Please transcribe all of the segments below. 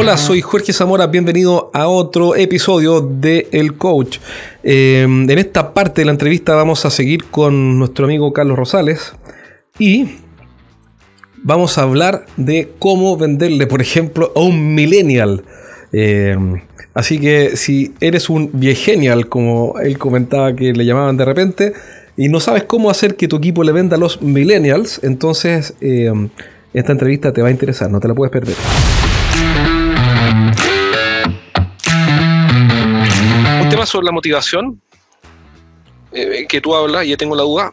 Hola, soy Jorge Zamora, bienvenido a otro episodio de El Coach. Eh, en esta parte de la entrevista vamos a seguir con nuestro amigo Carlos Rosales y vamos a hablar de cómo venderle, por ejemplo, a un millennial. Eh, así que si eres un viegenial, como él comentaba que le llamaban de repente, y no sabes cómo hacer que tu equipo le venda a los millennials, entonces eh, esta entrevista te va a interesar, no te la puedes perder. Un tema sobre la motivación eh, que tú hablas, y yo tengo la duda,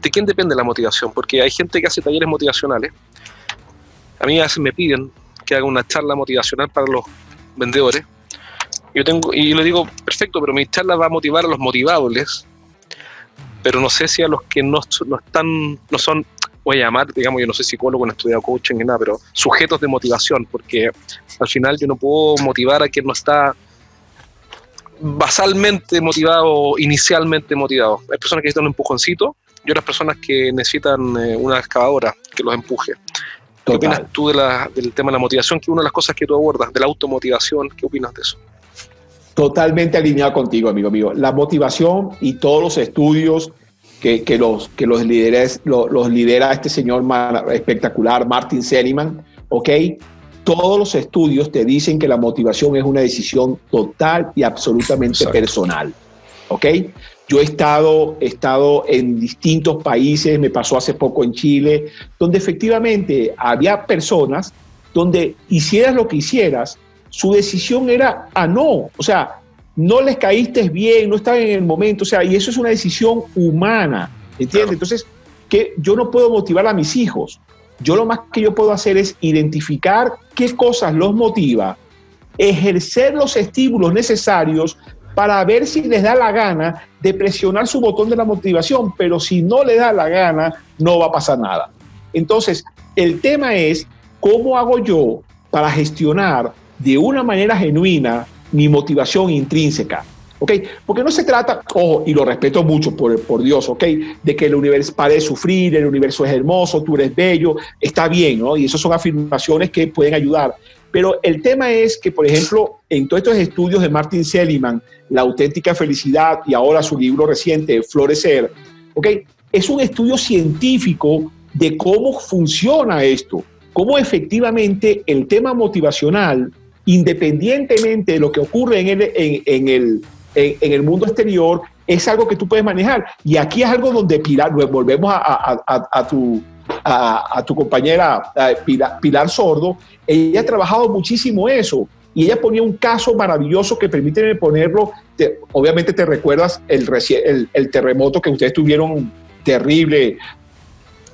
¿de quién depende la motivación? Porque hay gente que hace talleres motivacionales. A mí a veces me piden que haga una charla motivacional para los vendedores. Yo tengo, y le digo, perfecto, pero mi charla va a motivar a los motivables, pero no sé si a los que no, no están, no son, voy a llamar, digamos, yo no soy psicólogo, no he estudiado coaching ni nada, pero sujetos de motivación, porque al final yo no puedo motivar a quien no está basalmente motivado, inicialmente motivado. Hay personas que necesitan un empujoncito y otras personas que necesitan eh, una excavadora que los empuje. ¿Qué opinas tú de la, del tema de la motivación, que es una de las cosas que tú abordas, de la automotivación? ¿Qué opinas de eso? Totalmente alineado contigo, amigo mío. La motivación y todos los estudios que, que los, que los, líderes, los, los lidera este señor espectacular, Martin Seligman, ¿ok? Todos los estudios te dicen que la motivación es una decisión total y absolutamente Exacto. personal, ¿ok? Yo he estado, he estado en distintos países, me pasó hace poco en Chile, donde efectivamente había personas donde hicieras lo que hicieras, su decisión era a no, o sea, no les caíste bien, no estaban en el momento, o sea, y eso es una decisión humana, ¿entiendes? Claro. Entonces, que yo no puedo motivar a mis hijos. Yo lo más que yo puedo hacer es identificar qué cosas los motiva, ejercer los estímulos necesarios para ver si les da la gana de presionar su botón de la motivación, pero si no le da la gana, no va a pasar nada. Entonces, el tema es cómo hago yo para gestionar de una manera genuina mi motivación intrínseca. ¿ok? Porque no se trata, ojo, y lo respeto mucho por, por Dios, ¿ok? De que el universo pare sufrir, el universo es hermoso, tú eres bello, está bien, ¿no? Y esas son afirmaciones que pueden ayudar. Pero el tema es que, por ejemplo, en todos estos estudios de Martin Seligman, La auténtica felicidad y ahora su libro reciente, Florecer, ¿ok? Es un estudio científico de cómo funciona esto, cómo efectivamente el tema motivacional, independientemente de lo que ocurre en el, en, en el, en, en, el mundo exterior, es algo que tú puedes manejar. Y aquí es algo donde Pilar, volvemos a, a, a, a tu, a, tu compañera Pilar, Pilar, Sordo, ella ha trabajado muchísimo eso. Y ella ponía un caso maravilloso que permíteme ponerlo. Te, obviamente te recuerdas el, el, el, terremoto que ustedes tuvieron terrible.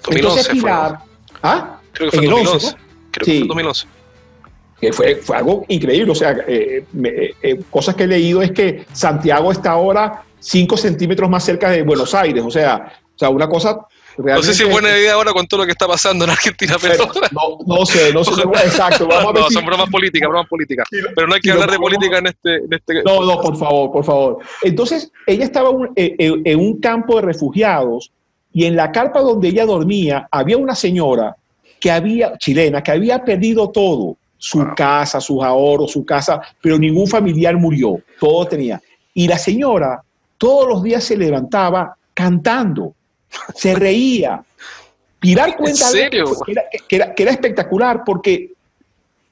2011 Entonces, Pilar, fue. ¿ah? Creo que fue en el 2011. 11, Creo que sí. fue 2011 que fue, fue, algo increíble. O sea, eh, me, eh, cosas que he leído es que Santiago está ahora 5 centímetros más cerca de Buenos Aires. O sea, o sea una cosa. Realmente, no sé si es buena idea ahora con todo lo que está pasando en Argentina, pero. No, no sé, no sé. exacto. Vamos no, a ver son bromas políticas, bromas políticas. Pero no hay que hablar de política en este, en este. No, no, por favor, por favor. Entonces, ella estaba un, en, en un campo de refugiados y en la carpa donde ella dormía había una señora que había, chilena, que había perdido todo su wow. casa, sus ahorros, su casa, pero ningún familiar murió, todo tenía. Y la señora todos los días se levantaba cantando, se reía. Pilar cuenta era, que, era, que, era, espectacular porque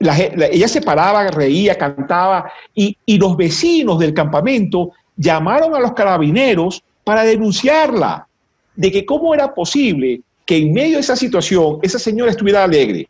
la, la, ella se paraba, reía, cantaba y, y los vecinos del campamento llamaron a los carabineros para denunciarla de que cómo era posible que en medio de esa situación esa señora estuviera alegre.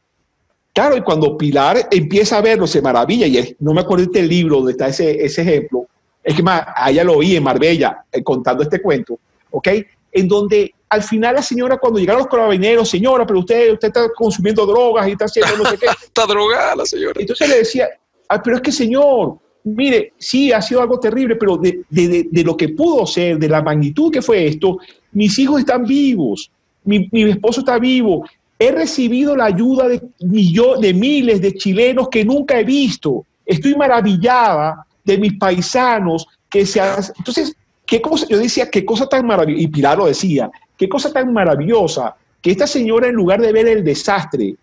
Claro, y cuando Pilar empieza a verlo, se maravilla, y no me acuerdo del libro donde está ese, ese ejemplo, es que más, a ella lo oí en Marbella eh, contando este cuento, ¿ok? En donde al final la señora, cuando llegaron los carabineros, señora, pero usted, usted está consumiendo drogas y está haciendo no sé qué. está drogada la señora. Entonces le decía, ah, pero es que señor, mire, sí, ha sido algo terrible, pero de, de, de, de, lo que pudo ser, de la magnitud que fue esto, mis hijos están vivos, mi, mi esposo está vivo, he recibido la ayuda de, millones, de miles de chilenos que nunca he visto. Estoy maravillada de mis paisanos que se. Entonces, qué cosa, yo decía, qué cosa tan maravillosa, y Pilar lo decía, qué cosa tan maravillosa que esta señora en lugar de ver el desastre,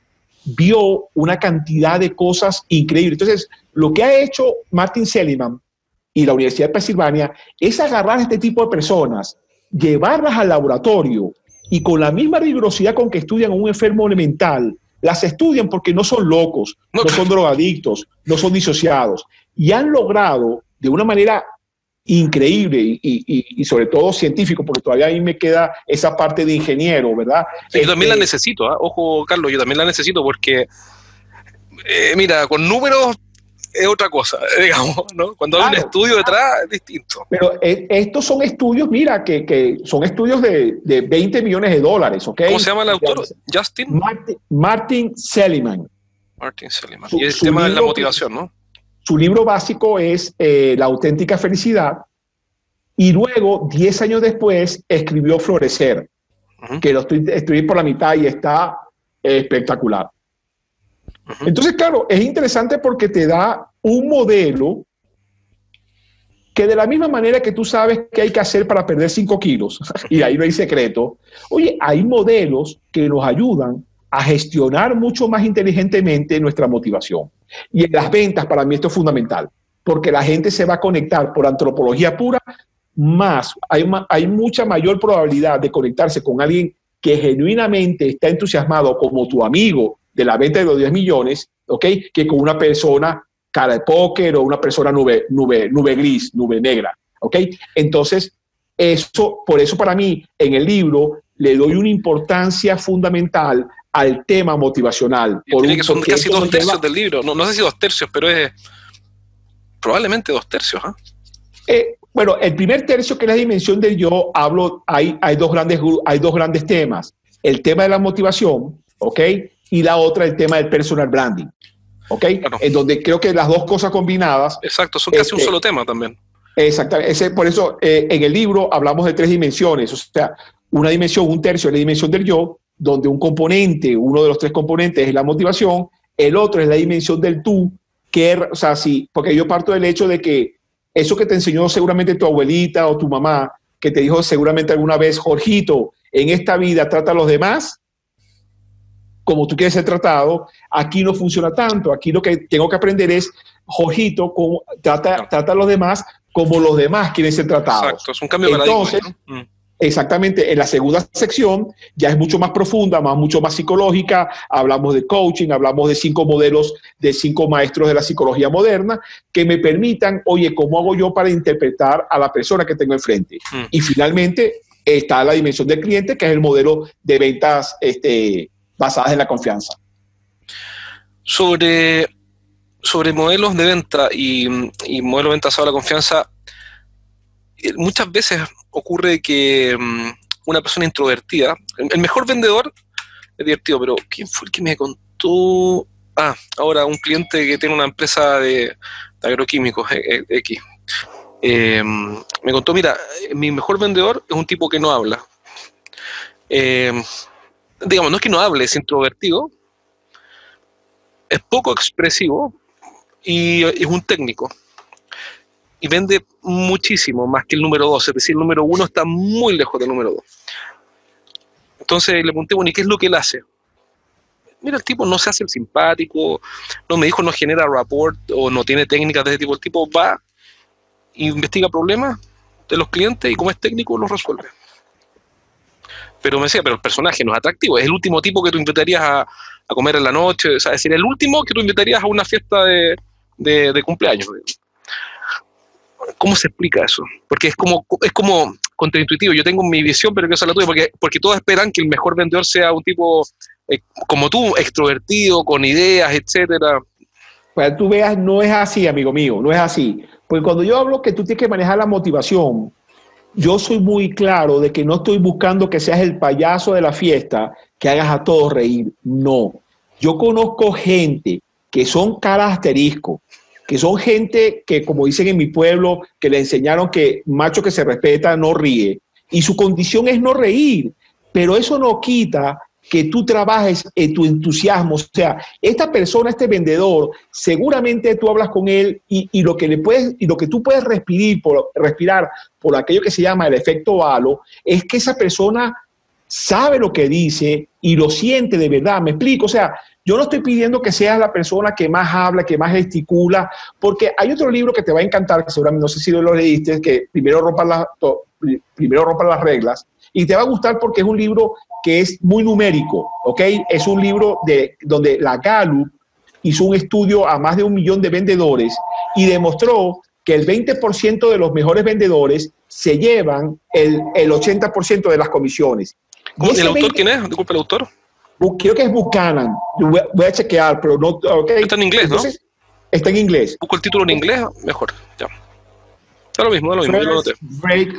vio una cantidad de cosas increíbles. Entonces, lo que ha hecho Martin Seligman y la Universidad de Pensilvania es agarrar a este tipo de personas, llevarlas al laboratorio y con la misma rigurosidad con que estudian a un enfermo mental, las estudian porque no son locos, no son drogadictos, no son disociados y han logrado de una manera increíble y, sobre todo científico, porque todavía a mí me queda esa parte de ingeniero, ¿verdad? yo también la este, necesito, ¿ah? ojo Carlos, yo también la necesito porque, eh, mira, con números es otra cosa, digamos, ¿no? Cuando hay un estudio detrás es distinto. Pero eh, estos son estudios, mira, que, son estudios de, 20 millones de dólares, ¿ok? ¿Cómo se llama el autor? Justin. Martin, Seligman. Martin Seligman. y el tema de la motivación, ¿no? Su libro básico es eh, La auténtica felicidad. Y luego, 10 años después, escribió Florecer, que lo estoy, estoy por la mitad y está espectacular. Entonces, claro, es interesante porque te da un modelo que de la misma manera que tú sabes qué hay que hacer para perder 5 kilos, y ahí no hay secreto, oye, hay modelos que nos ayudan a gestionar mucho más inteligentemente nuestra motivación. Y en las ventas, para mí esto es fundamental, porque la gente se va a conectar por antropología pura, más, hay, hay mucha mayor probabilidad de conectarse con alguien que genuinamente está entusiasmado como tu amigo de la venta de los 10 millones, ¿ok? Que con una persona cara de póker o una persona nube, nube, nube gris, nube negra, ¿ok? Entonces, eso, por eso para mí, en el libro le doy una importancia fundamental al tema motivacional. Por que son casi dos tercios del libro, no, no, sé si dos tercios, pero es probablemente dos tercios. ¿ah? Eh, bueno, el primer tercio, que es la dimensión del yo, hablo, hay, hay, dos grandes, hay dos grandes temas. El tema de la motivación, ¿ok? Y la otra el tema del personal branding. ¿Ok? En donde creo que las dos cosas combinadas. Exacto, son casi un este, solo tema también. Exactamente. por eso eh, en el libro hablamos de tres dimensiones. O sea, una dimensión, un tercio es la dimensión del yo, donde un componente, uno de los tres componentes es la motivación, el otro es la dimensión del tú, que, o sea, sí, porque yo parto del hecho de que eso que te enseñó seguramente tu abuelita o tu mamá, que te dijo seguramente alguna vez, Jorgito, en esta vida trata a los demás como tú quieres ser tratado, aquí no funciona tanto. Aquí lo que tengo que aprender es, Jojito, como, trata, trata a los demás como los demás quieren ser tratados. Exacto, es un cambio de Entonces, mm. Exactamente, en la segunda sección ya es mucho más profunda, más, mucho más psicológica, hablamos de coaching, hablamos de cinco modelos, de cinco maestros de la psicología moderna, que me permitan, oye, ¿cómo hago yo para interpretar a la persona que tengo enfrente? Mm. Y finalmente está la dimensión del cliente, que es el modelo de ventas este, basadas en la confianza. Sobre, sobre modelos de venta y, modelos de venta basados en la confianza, eh, muchas veces ocurre que mm, una persona introvertida, el mejor vendedor es divertido, pero ¿quién fue el que me contó? Ah, ahora un cliente que tiene una empresa de, agroquímicos eh, eh, X. me contó, mira, mi mejor vendedor es un tipo que no habla digamos, no es que no hable, es introvertido, es poco expresivo y es un técnico. Y vende muchísimo más que el número dos, es decir, el número uno está muy lejos del número dos. Entonces le pregunté, bueno, ¿y qué es lo que él hace? Mira, el tipo no se hace el simpático, no me dijo no genera rapport o no tiene técnicas de ese tipo. El tipo va, investiga problemas de los clientes y como es técnico los resuelve. Pero me decía, pero el personaje no es atractivo, es el último tipo que tú invitarías a, comer en la noche, es decir, el último que tú invitarías a una fiesta de, de, cumpleaños. ¿Cómo se explica eso? Porque es como, es como contraintuitivo. Yo tengo mi visión, pero que es la tuya, porque, porque todos esperan que el mejor vendedor sea un tipo eh, como tú, extrovertido, con ideas, etcétera. Pues tú veas, no es así, amigo mío, no es así. Porque cuando yo hablo que tú tienes que manejar la motivación, yo soy muy claro de que no estoy buscando que seas el payaso de la fiesta, que hagas a todos reír. No. Yo conozco gente que son caras que son gente que, como dicen en mi pueblo, que le enseñaron que macho que se respeta no ríe. Y su condición es no reír. Pero eso no quita que tú trabajes en tu entusiasmo. O sea, esta persona, este vendedor, seguramente tú hablas con él y, lo que le puedes lo que tú puedes respirar por, respirar por aquello que se llama el efecto halo es que esa persona sabe lo que dice y lo siente de verdad. Me explico, o sea, yo no estoy pidiendo que seas la persona que más habla, que más gesticula, porque hay otro libro que te va a encantar, que seguramente no sé si lo leíste, que primero rompan las, primero rompan las reglas, y te va a gustar porque es un libro que es muy numérico, ¿ok? Es un libro de, donde la Gallup hizo un estudio a más de un millón de vendedores y demostró que el 20% de los mejores vendedores se llevan el, el 80% de las comisiones. ¿El autor quién es? Disculpe, el autor. Creo que es Buchanan. Voy a chequear, pero no. Okay. Está en inglés, ¿no? Está en inglés. Busco el título en inglés, mejor. Ya. Está lo mismo, lo mismo.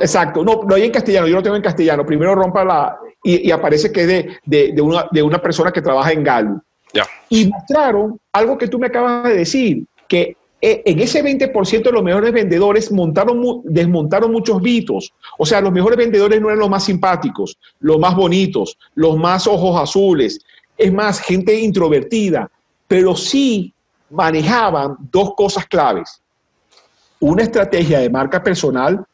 exacto. No, no hay en castellano, yo lo tengo en castellano. Primero rompa la. Y, aparece que es de, de, de, una, de una persona que trabaja en Galo. Ya. Y mostraron algo que tú me acabas de decir, que eh, en ese 20% de los mejores vendedores montaron, desmontaron muchos mitos. O sea, los mejores vendedores no eran los más simpáticos, los más bonitos, los más ojos azules. Es más, gente introvertida, pero sí manejaban dos cosas claves. Una estrategia de marca personal,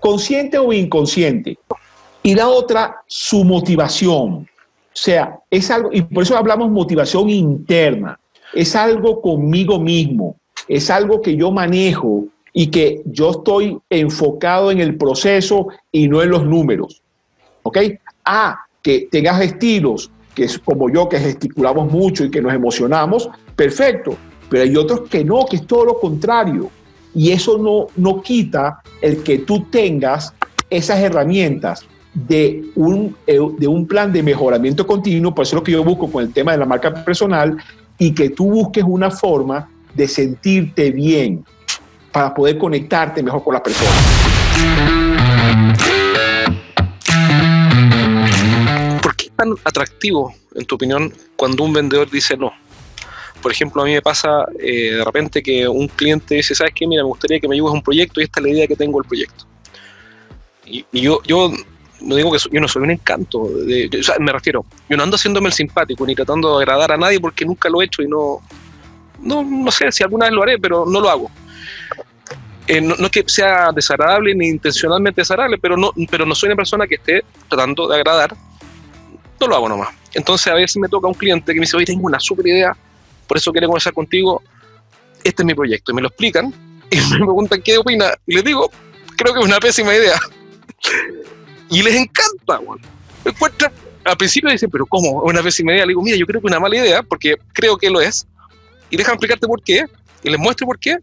consciente o inconsciente. Y la otra, su motivación. O sea, es algo, y por eso hablamos motivación interna. Es algo conmigo mismo es algo que yo manejo y que yo estoy enfocado en el proceso y no en los números. ¿Ok? A, que tengas estilos, que es como yo, que gesticulamos mucho y que nos emocionamos, perfecto. Pero hay otros que no, que es todo lo contrario. Y eso no, no quita el que tú tengas esas herramientas de un, eh, de un plan de mejoramiento continuo, por eso es lo que yo busco con el tema de la marca personal, y que tú busques una forma de sentirte bien para poder conectarte mejor con las personas. ¿Por qué es tan atractivo, en tu opinión, cuando un vendedor dice no? Por ejemplo, a mí me pasa eh, de repente que un cliente dice, ¿sabes qué? Mira, me gustaría que me ayudes a un proyecto y esta es la idea que tengo del proyecto. Y, yo, yo no digo que yo no soy un encanto, de, o sea, me refiero, yo no ando haciéndome el simpático ni tratando de agradar a nadie porque nunca lo he hecho y no, no, no sé si alguna vez lo haré, pero no lo hago. Eh, no, es que sea desagradable ni intencionalmente desagradable, pero no, pero no soy una persona que esté tratando de agradar. No lo hago nomás. Entonces a veces me toca un cliente que me dice, oye, tengo una super idea, por eso quiero conversar contigo, este es mi proyecto. Y me lo explican y me preguntan qué opina. Y les digo, creo que es una pésima idea. y les encanta, bueno. Al principio dicen, pero ¿cómo? Es una pésima idea. Le digo, mira, yo creo que es una mala idea, porque creo que lo es y déjame explicarte por qué, y les muestro por qué,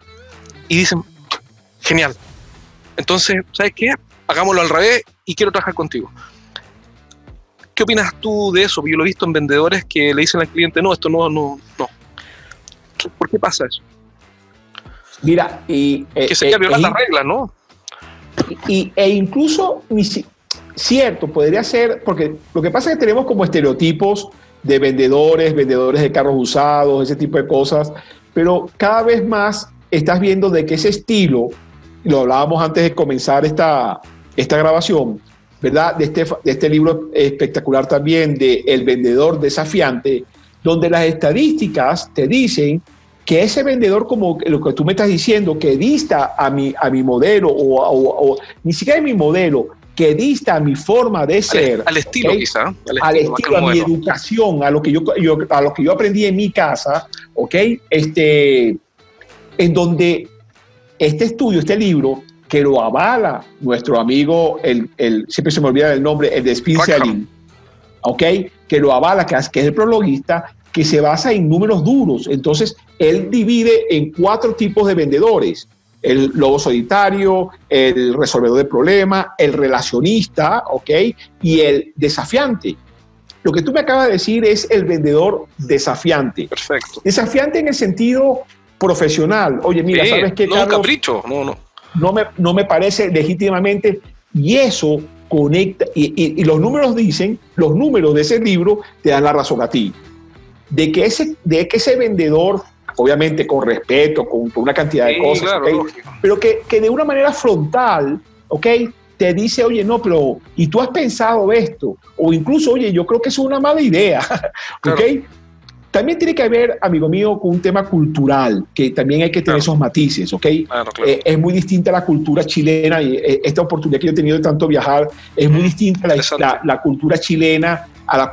y dicen, genial. Entonces, ¿sabes qué? Hagámoslo al revés y quiero trabajar contigo. ¿Qué opinas tú de eso? Yo lo he visto en vendedores que le dicen al cliente, no, esto no, no, no. ¿Por qué pasa eso? Mira, y... Eh, que sería eh, violar las reglas, ¿no? Y, e incluso, cierto, podría ser, porque lo que pasa es que tenemos como estereotipos de vendedores, vendedores de carros usados, ese tipo de cosas, pero cada vez más estás viendo de que ese estilo, lo hablábamos antes de comenzar esta, esta grabación, ¿verdad? De este, de este libro espectacular también de El vendedor desafiante, donde las estadísticas te dicen que ese vendedor, como lo que tú me estás diciendo, que dista a mi, a mi modelo o, o ni siquiera a mi modelo, que dista a mi forma de ser. Al, estilo, quizá. Al estilo, a mi educación, a lo, que yo, a lo que yo aprendí en mi casa, ¿ok? Este, en donde este estudio, este libro, que lo avala nuestro amigo, el, el siempre se me olvida el nombre, el de Spincelling, ¿ok? Que lo avala, que es, que es el prologuista, que se basa en números duros. Entonces, él divide en cuatro tipos de vendedores el lobo solitario, el resolvedor de problemas, el relacionista, ¿ok? Y el desafiante. Lo que tú me acabas de decir es el vendedor desafiante. Perfecto. Desafiante en el sentido profesional. Oye, mira, ¿sabes qué, no Carlos? capricho, no, no. No me, no me parece legítimamente. Y eso conecta, y, y, los números dicen, los números de ese libro te dan la razón a ti. De que ese, de que ese vendedor obviamente con respeto, con, una cantidad de cosas, pero que, que, de una manera frontal, ¿ok? Te dice, oye, no, pero, ¿y tú has pensado esto? O incluso, oye, yo creo que es una mala idea, ¿ok? También tiene que ver, amigo mío, con un tema cultural, que también hay que tener esos matices, ¿ok? Claro, claro. Eh, es muy distinta la cultura chilena y eh, esta oportunidad que yo he tenido de tanto viajar, es muy distinta la, la, cultura chilena a la,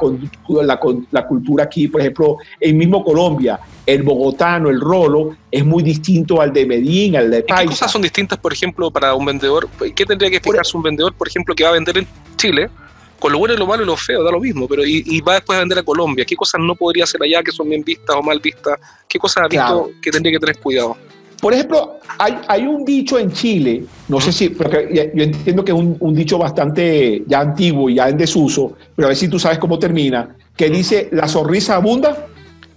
la, la, cultura aquí, por ejemplo, en mismo Colombia, el bogotano, el rolo, es muy distinto al de Medellín, al de Paisa. ¿Qué cosas son distintas, por ejemplo, para un vendedor? ¿Qué tendría que explicarse un vendedor, por ejemplo, que va a vender en Chile? Con lo bueno y lo malo y lo feo, da lo mismo, pero y, va después a vender a Colombia. ¿Qué cosas no podría hacer allá que son bien vistas o mal vistas? ¿Qué cosas ha visto que tendría que tener cuidado? Por ejemplo, hay, hay un dicho en Chile, no sé si, porque yo entiendo que es un, dicho bastante ya antiguo y ya en desuso, pero a ver si tú sabes cómo termina, que dice, la sonrisa abunda.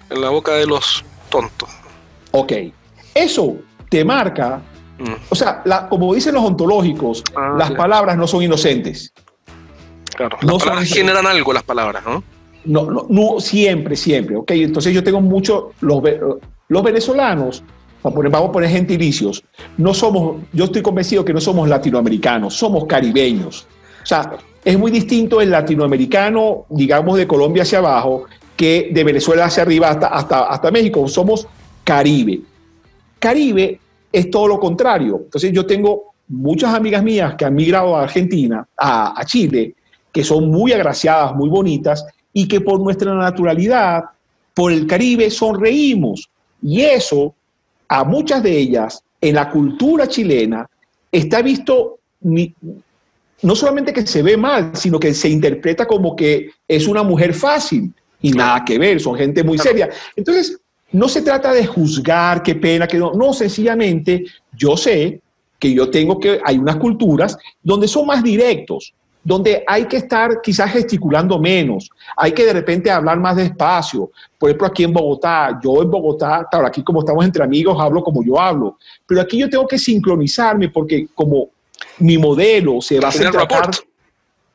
En la boca de los tontos. Ok, eso te marca, mm. o sea, como dicen los ontológicos, ah, las palabras no son inocentes. Claro, no generan algo las palabras, ¿no? No, no, no, siempre, siempre, ¿ok? Entonces yo tengo mucho, los, los venezolanos, vamos a poner gentilicios, no somos, yo estoy convencido que no somos latinoamericanos, somos caribeños. O sea, es muy distinto el latinoamericano, digamos, de Colombia hacia abajo, que de Venezuela hacia arriba hasta, hasta, hasta México. Somos Caribe. Caribe es todo lo contrario. Entonces yo tengo muchas amigas mías que han migrado a Argentina, a, a Chile, que son muy agraciadas, muy bonitas, y que por nuestra naturalidad, por el Caribe, sonreímos. Y eso, a muchas de ellas, en la cultura chilena, está visto no solamente que se ve mal, sino que se interpreta como que es una mujer fácil y nada que ver, son gente muy seria. Entonces, no se trata de juzgar, qué pena, que no, no, sencillamente yo sé que yo tengo que, hay unas culturas donde son más directos, donde hay que estar quizás gesticulando menos, hay que de repente hablar más despacio. Por ejemplo, aquí en Bogotá, yo en Bogotá, claro, aquí como estamos entre amigos, hablo como yo hablo, pero aquí yo tengo que sincronizarme porque como mi modelo se va a hacer tratar,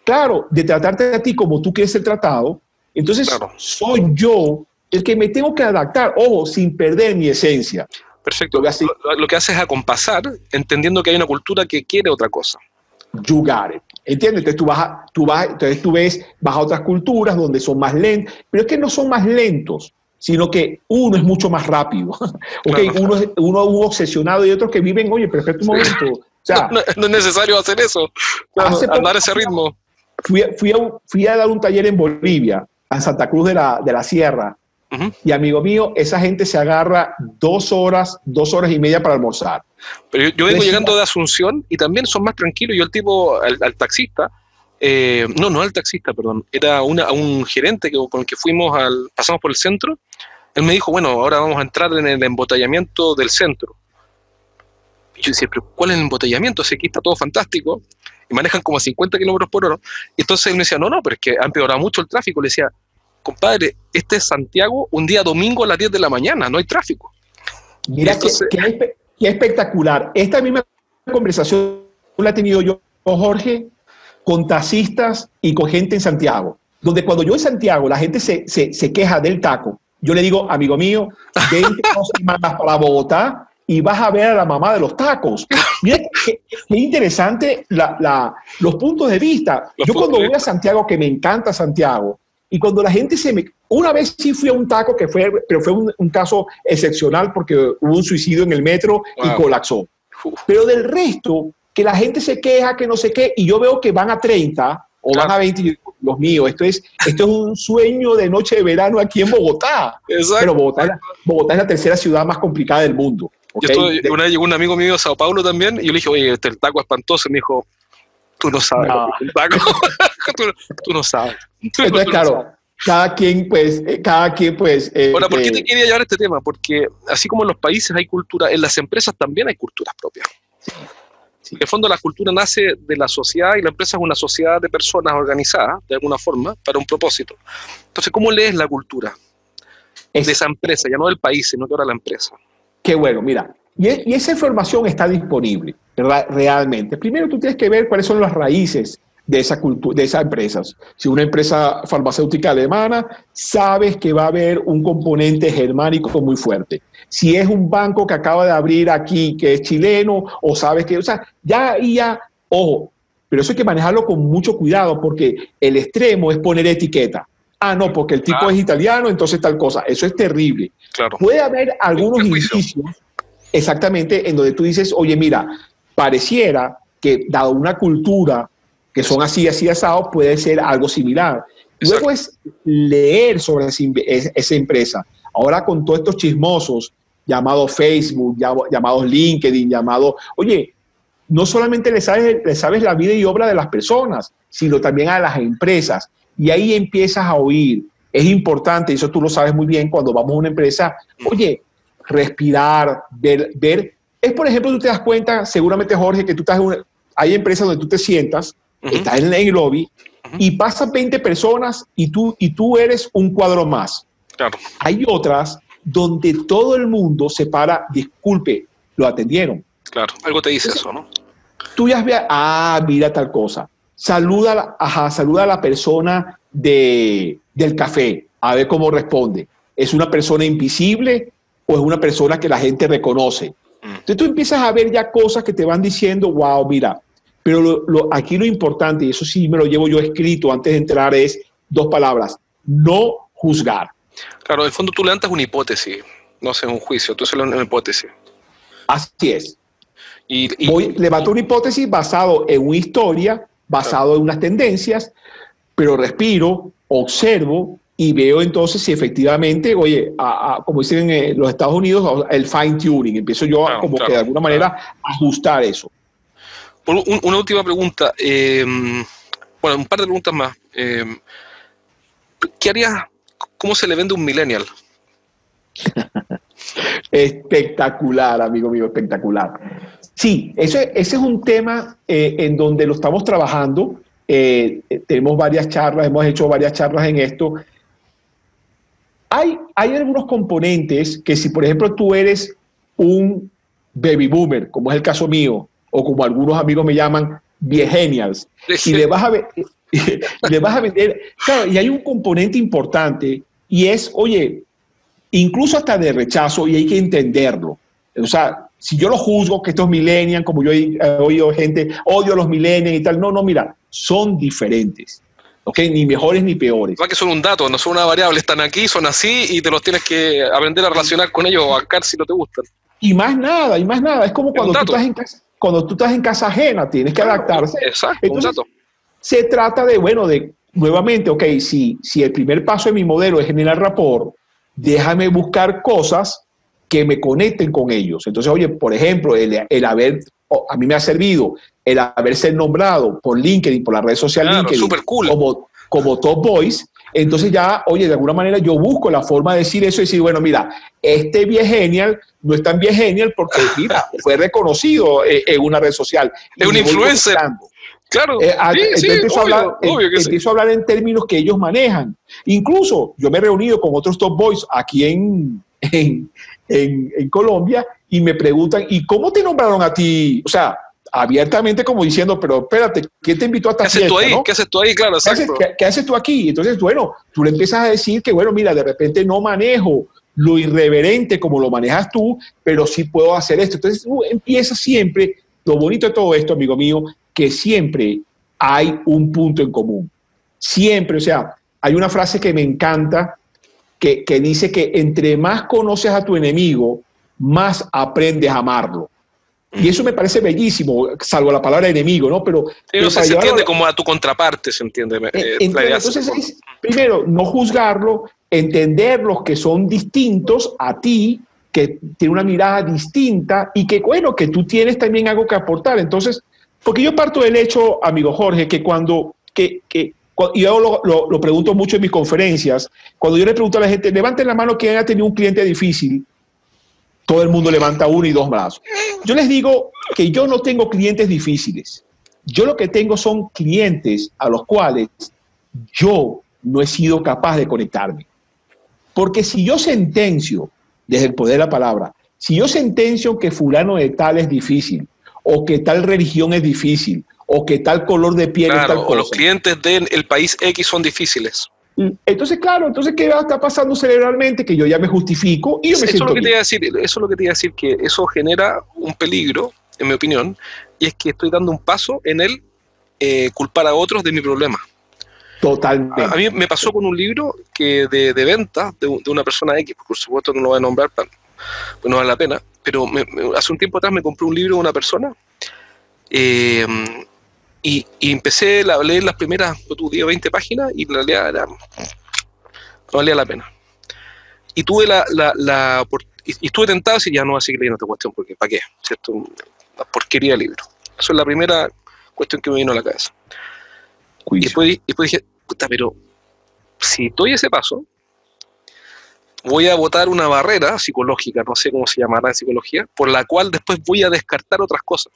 claro, de tratarte a ti como tú quieres ser tratado, entonces soy yo el que me tengo que adaptar, ojo, sin perder mi esencia. Perfecto. Lo lo que hace es acompasar, entendiendo que hay una cultura que quiere otra cosa. You got it. ¿Entiendes? Entonces tú, vas, tú, vas, entonces tú ves, vas a otras culturas donde son más lentos, pero es que no son más lentos, sino que uno es mucho más rápido. okay, uno, es, uno es un obsesionado y otros que viven, oye, espera un momento. O sea, no, es necesario hacer eso, andar ese ritmo. Fui, fui, a, fui a dar un taller en Bolivia, en Santa Cruz de la, de la Sierra, y amigo mío, esa gente se agarra dos horas, dos horas y media para almorzar. Pero yo, vengo llegando de Asunción y también son más tranquilos. Yo el tipo, al, taxista, eh, no, no al taxista, perdón, era una, un gerente que, con el que fuimos, al, pasamos por el centro. Él me dijo, bueno, ahora vamos a entrar en el embotellamiento del centro. Y yo decía, pero ¿cuál es el embotellamiento? Si aquí está todo fantástico y manejan como 50 kilómetros por hora. Y entonces él me decía, no, no, pero es que ha empeorado mucho el tráfico. Le decía, compadre, este es Santiago un día domingo a las 10 de la mañana, no hay tráfico. Mira qué, espectacular. Esta misma conversación la he tenido yo, Jorge, con taxistas y con gente en Santiago, donde cuando yo en Santiago la gente se, se, queja del taco, yo le digo, amigo mío, vente dos semanas para Bogotá y vas a ver a la mamá de los tacos. Mira qué, interesante la, los puntos de vista. yo cuando voy a Santiago, que me encanta Santiago, y cuando la gente se me... Una vez sí fui a un taco, que fue, pero fue un, caso excepcional porque hubo un suicidio en el metro y colapsó. Pero del resto, que la gente se queja, que no sé qué, y yo veo que van a 30 o van a 20, los míos, esto es, esto es un sueño de noche de verano aquí en Bogotá. Exacto. Pero Bogotá, Bogotá es la tercera ciudad más complicada del mundo. una vez llegó un amigo mío de Sao Paulo también, y yo le dije, oye, este el taco espantoso, y me dijo, tú no sabes. tú, no sabes. Entonces, claro, cada quien, pues, eh, cada quien, pues. Eh, ¿por qué te quería llevar este tema? Porque así como en los países hay cultura, en las empresas también hay culturas propias. En el fondo, la cultura nace de la sociedad y la empresa es una sociedad de personas organizadas, de alguna forma, para un propósito. Entonces, ¿cómo lees la cultura de esa empresa? Ya no del país, sino de ahora la empresa. Qué bueno, mira. Y, y esa información está disponible realmente. Primero tú tienes que ver cuáles son las raíces de, esa de esas empresas. Si una empresa farmacéutica alemana, sabes que va a haber un componente germánico muy fuerte. Si es un banco que acaba de abrir aquí, que es chileno, o sabes que, o sea, ya ya, ojo, pero eso hay que manejarlo con mucho cuidado porque el extremo es poner etiqueta. Ah, no, porque el tipo es italiano, entonces tal cosa. Eso es terrible. Claro. Puede haber algunos indicios, exactamente, en donde tú dices, oye, mira, pareciera que dado una cultura que son así, así asados, puede ser algo similar. Luego es leer sobre esa empresa. Ahora con todos estos chismosos llamados Facebook, llamados LinkedIn, llamados, oye, no solamente le sabes, le sabes la vida y obra de las personas, sino también a las empresas. Y ahí empiezas a oír. Es importante, y eso tú lo sabes muy bien cuando vamos a una empresa, oye, respirar, ver, ver. Es, por ejemplo, tú te das cuenta, seguramente Jorge, que tú estás en una, hay empresas donde tú te sientas, estás en el lobby, y pasan 20 personas y tú, y tú eres un cuadro más. Claro. Hay otras donde todo el mundo se para, disculpe, lo atendieron. Claro, algo te dice eso, ¿no? Tú ya ves, ah, mira tal cosa. Saluda, ajá, saluda a la persona de, del café, a ver cómo responde. ¿Es una persona invisible o es una persona que la gente reconoce? Entonces tú empiezas a ver ya cosas que te van diciendo, wow, mira, pero aquí lo importante, y eso sí me lo llevo yo escrito antes de entrar, es dos palabras, no juzgar. Claro, en el fondo tú levantas una hipótesis, no haces un juicio, tú haces una hipótesis. Así es. Y, Voy, levanto una hipótesis basado en una historia, basado en unas tendencias, pero respiro, observo y veo entonces si efectivamente, oye, como dicen en los Estados Unidos, el fine tuning, empiezo yo a, como que de alguna manera ajustar eso una última pregunta. Eh, bueno, un par de preguntas más. Eh, ¿Qué harías? ¿Cómo se le vende un millennial? espectacular, amigo mío, espectacular. Sí, ese, ese es un tema eh, en donde lo estamos trabajando. tenemos varias charlas, hemos hecho varias charlas en esto. Hay, hay algunos componentes que si, por ejemplo, tú eres un baby boomer, como es el caso mío, o como algunos amigos me llaman, viegenials. Y le vas a, le vas a vender. Claro, y hay un componente importante y es, oye, incluso hasta de rechazo, y hay que entenderlo. O sea, si yo lo juzgo que estos millennials, como yo he oído gente, odio a los millennials y tal, no, no, mira, son diferentes. ¿Ok? Ni mejores ni peores. Que son un dato, no son una variable, están aquí, son así y te los tienes que aprender a relacionar con ellos o bancar si no te gustan. Y más nada, y más nada. Es como cuando tú estás en casa, cuando tú estás en casa ajena, tienes que adaptarse. Exacto, Entonces, Se trata de, bueno, de nuevamente, ok, si, si el primer paso de mi modelo es generar rapport, déjame buscar cosas que me conecten con ellos. Entonces, oye, por ejemplo, el, el haber, a mí me ha servido el haberse nombrado por LinkedIn, por la red social LinkedIn, cool. como, como Top Voice, entonces ya, oye, de alguna manera yo busco la forma de decir eso y decir, bueno, mira, este genial no es tan genial porque, mira, fue reconocido eh, en una red social. Es un influencer. Claro. Eh, ah, sí, empiezo, a hablar, empiezo a hablar en términos que ellos manejan. Incluso yo me he reunido con otros top boys aquí en, en, en Colombia y me preguntan, ¿y cómo te nombraron a ti? O sea, abiertamente como diciendo, pero espérate, ¿quién te invitó a esta ¿Qué haces tú ahí? ¿Qué haces tú ahí? Claro, ¿Qué haces, tú aquí? Entonces, bueno, tú le empiezas a decir que, bueno, mira, de repente no manejo lo irreverente como lo manejas tú, pero sí puedo hacer esto. Entonces, empieza siempre, lo bonito de todo esto, amigo mío, que siempre hay un punto en común. Siempre, o sea, hay una frase que me encanta que, que dice que entre más conoces a tu enemigo, más aprendes a amarlo. Y eso me parece bellísimo, salvo la palabra enemigo, ¿no? Pero, se entiende como a tu contraparte, se entiende. Eh, entonces, es, primero, no juzgarlo, entender los que son distintos a ti, que tiene una mirada distinta y que, bueno, que tú tienes también algo que aportar. Entonces, porque yo parto del hecho, amigo Jorge, que cuando, que, que y yo lo, lo, lo, pregunto mucho en mis conferencias, cuando yo le pregunto a la gente, levanten la mano quien ha tenido un cliente difícil, todo el mundo levanta uno y dos brazos. Yo les digo que yo no tengo clientes difíciles. Yo lo que tengo son clientes a los cuales yo no he sido capaz de conectarme. Porque si yo sentencio, desde el poder de la palabra, si yo sentencio que fulano de tal es difícil, o que tal religión es difícil, o que tal color de piel es tal cosa. O los clientes del país X son difíciles. Entonces, claro, entonces, ¿qué está pasando cerebralmente? Que yo ya me justifico y yo me eso siento es lo que te iba a decir, Eso es lo que te iba a decir, que eso genera un peligro, en mi opinión, y es que estoy dando un paso en el eh, culpar a otros de mi problema. Totalmente. A, mí me pasó con un libro que de, de venta de, una persona X, por supuesto no lo voy a nombrar, pues no vale la pena, pero hace un tiempo atrás me compré un libro de una persona eh, y, empecé a leer las primeras, tú 20 páginas y en realidad era, no valía la pena. Y tuve la, la, y, estuve tentado y ya no voy a seguir leyendo esta cuestión porque ¿para qué? ¿Cierto? Una porquería de libro. Eso es la primera cuestión que me vino a la cabeza. Y después, dije, puta, pero si doy ese paso, voy a botar una barrera psicológica, no sé cómo se llamará en psicología, por la cual después voy a descartar otras cosas.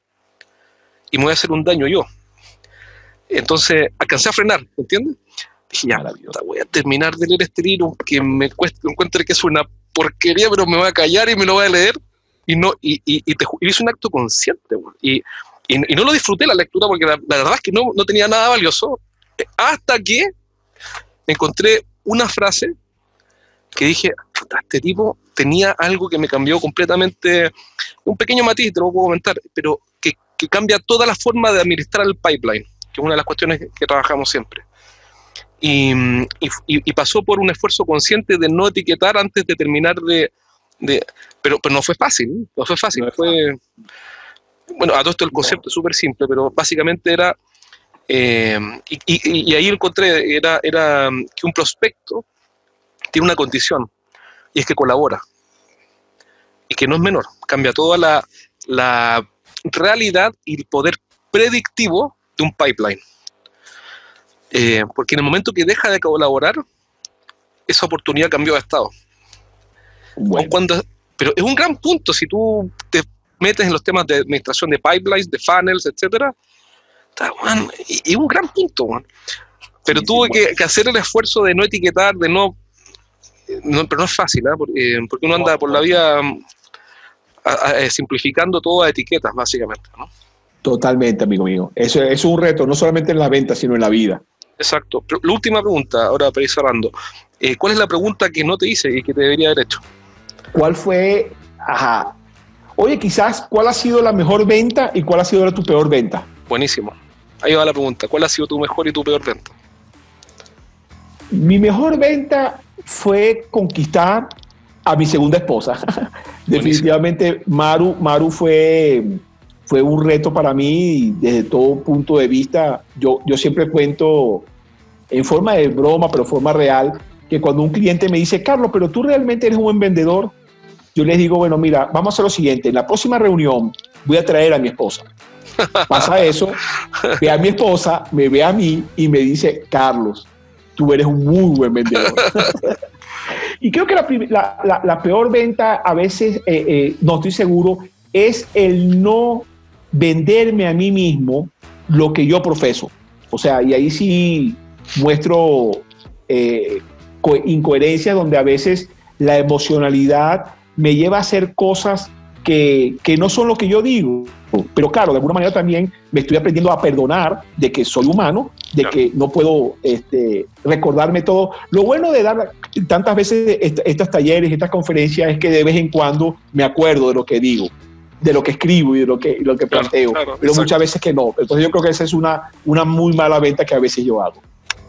Y me voy a hacer un daño yo. Entonces, alcancé a frenar, ¿entiendes? Dije, ya, voy a terminar de leer este libro que me cuesta, encuentre que es una porquería, pero me voy a callar y me lo voy a leer. Y no y, y, y te, hice un acto consciente. Y, y, no lo disfruté la lectura porque la, verdad es que no, no, tenía nada valioso. Hasta que encontré una frase que dije, este tipo tenía algo que me cambió completamente, un pequeño matiz, te lo puedo comentar, pero que, que cambia toda la forma de administrar el pipeline, que es una de las cuestiones que, trabajamos siempre. Y, y, y, pasó por un esfuerzo consciente de no etiquetar antes de terminar de... de pero, pero no fue fácil, no fue fácil, fue bueno, a todo esto el concepto es súper simple, pero básicamente era, eh, y, ahí encontré, era, era que un prospecto tiene una condición, y es que colabora, y que no es menor, cambia toda la, la realidad y el poder predictivo de un pipeline. Eh, porque en el momento que deja de colaborar, esa oportunidad cambió de estado. Cuando, pero es un gran punto si tú te metes en los temas de administración de pipelines, de funnels, etcétera, y, un gran punto, Pero tuve que, hacer el esfuerzo de no etiquetar, de no, pero no es fácil, ¿eh? porque, uno anda por la vida eh, simplificando todo a etiquetas, básicamente, Totalmente, amigo mío. Eso, es un reto, no solamente en la venta, sino en la vida. Exacto. la última pregunta, ahora para ir cerrando. Eh, ¿Cuál es la pregunta que no te hice y que te debería haber hecho? ¿Cuál fue, ajá, Oye, quizás, ¿cuál ha sido la mejor venta y cuál ha sido tu peor venta? Buenísimo. Ahí va la pregunta. ¿Cuál ha sido tu mejor y tu peor venta? Mi mejor venta fue conquistar a mi segunda esposa. Definitivamente, Maru, Maru fue, fue un reto para mí desde todo punto de vista. Yo, yo siempre cuento en forma de broma, pero forma real, que cuando un cliente me dice, Carlos, pero tú realmente eres un buen vendedor, yo les digo, bueno, mira, vamos a hacer lo siguiente, en la próxima reunión voy a traer a mi esposa. Pasa eso, ve a mi esposa, me ve a mí y me dice, Carlos, tú eres un muy buen vendedor. y creo que la, peor venta a veces, eh, eh, no estoy seguro, es el no venderme a mí mismo lo que yo profeso. O sea, y ahí sí muestro eh, incoherencia donde a veces la emocionalidad me lleva a hacer cosas que, no son lo que yo digo. Pero claro, de alguna manera también me estoy aprendiendo a perdonar de que soy humano, de que no puedo este, recordarme todo. Lo bueno de dar tantas veces estas talleres, estas conferencias, es que de vez en cuando me acuerdo de lo que digo, de lo que escribo y de lo que, lo que planteo. pero muchas veces que no. Entonces yo creo que esa es una, una muy mala venta que a veces yo hago.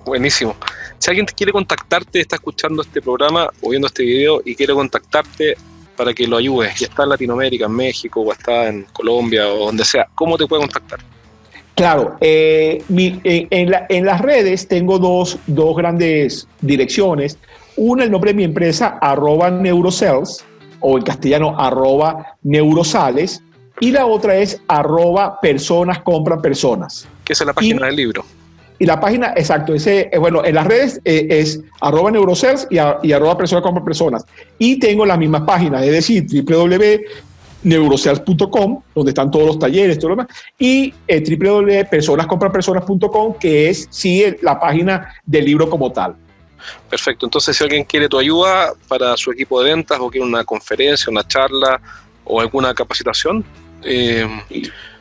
Buenísimo. Si alguien quiere contactarte, está escuchando este programa o viendo este video y quiere contactarte, para que lo ayudes, ya está en Latinoamérica, en México, o está en Colombia, o donde sea, ¿cómo te puede contactar? Claro, eh, en, las redes tengo dos, grandes direcciones. Una, el nombre de mi empresa, arroba neurocells, o en castellano, arroba neurosales. Y la otra es arroba personas compran personas. Que es la página del libro. Y la página, exacto, ese, eh, bueno, en las redes eh, es arroba neurocers y, arroba personas como personas. Y tengo las mismas páginas, es decir, www.neurocers.com, donde están todos los talleres, todo lo demás, y eh, www.personascomprapersonas.com, que es, sí, la página del libro como tal. Perfecto, entonces si alguien quiere tu ayuda para su equipo de ventas o quiere una conferencia, una charla o alguna capacitación, eh,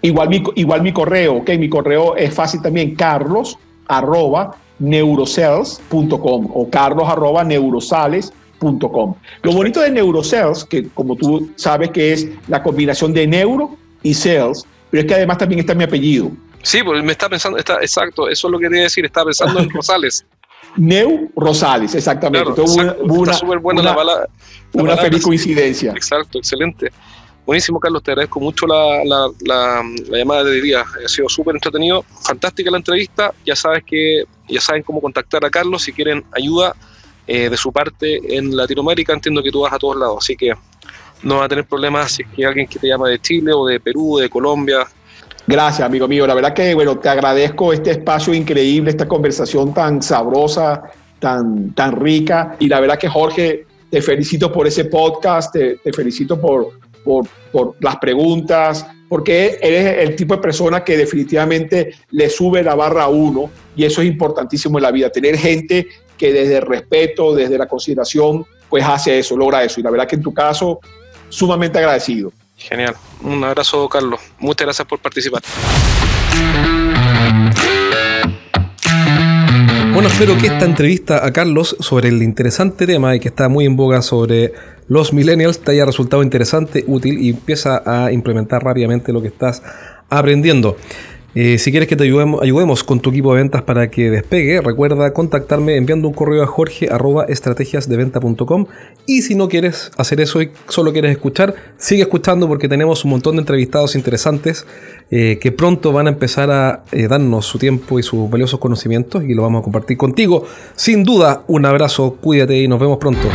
igual, mi, igual mi correo, ok, mi correo es fácil también, carlos arroba neurocells.com o carlos arroba neurosales.com. Lo bonito de Neurocells, que como tú sabes que es la combinación de neuro y cells, pero es que además también está mi apellido. Sí, pues me está pensando, está, exacto, eso es lo que quería decir, estaba pensando en Rosales. Neu Rosales, exactamente. Claro, una, está súper buena la palabra. Una feliz coincidencia. Exacto, excelente. Buenísimo, Carlos, te agradezco mucho la, la, la, llamada de día. Ha sido súper entretenido, fantástica la entrevista. Ya sabes que ya saben cómo contactar a Carlos si quieren ayuda eh, de su parte en Latinoamérica. Entiendo que tú vas a todos lados, así que no va a tener problemas si es que alguien que te llama de Chile o de Perú, de Colombia. Gracias, amigo mío. La verdad que, bueno, te agradezco este espacio increíble, esta conversación tan sabrosa, tan, tan rica. Y la verdad que, Jorge, te felicito por ese podcast, te, felicito por, por, por, las preguntas, porque eres el tipo de persona que definitivamente le sube la barra a uno y eso es importantísimo en la vida, tener gente que desde el respeto, desde la consideración, pues hace eso, logra eso. Y la verdad que en tu caso, sumamente agradecido. Genial. Un abrazo, Carlos. Muchas gracias por participar. Bueno, espero que esta entrevista a Carlos sobre el interesante tema y que está muy en boga sobre los millennials te haya resultado interesante, útil y empieza a implementar rápidamente lo que estás aprendiendo. Eh, si quieres que te ayudemos, ayudemos, con tu equipo de ventas para que despegue, recuerda contactarme enviando un correo a jorge estrategiasdeventa.com y si no quieres hacer eso y solo quieres escuchar, sigue escuchando porque tenemos un montón de entrevistados interesantes eh, que pronto van a empezar a eh, darnos su tiempo y sus valiosos conocimientos y lo vamos a compartir contigo. Sin duda, un abrazo, cuídate y nos vemos pronto.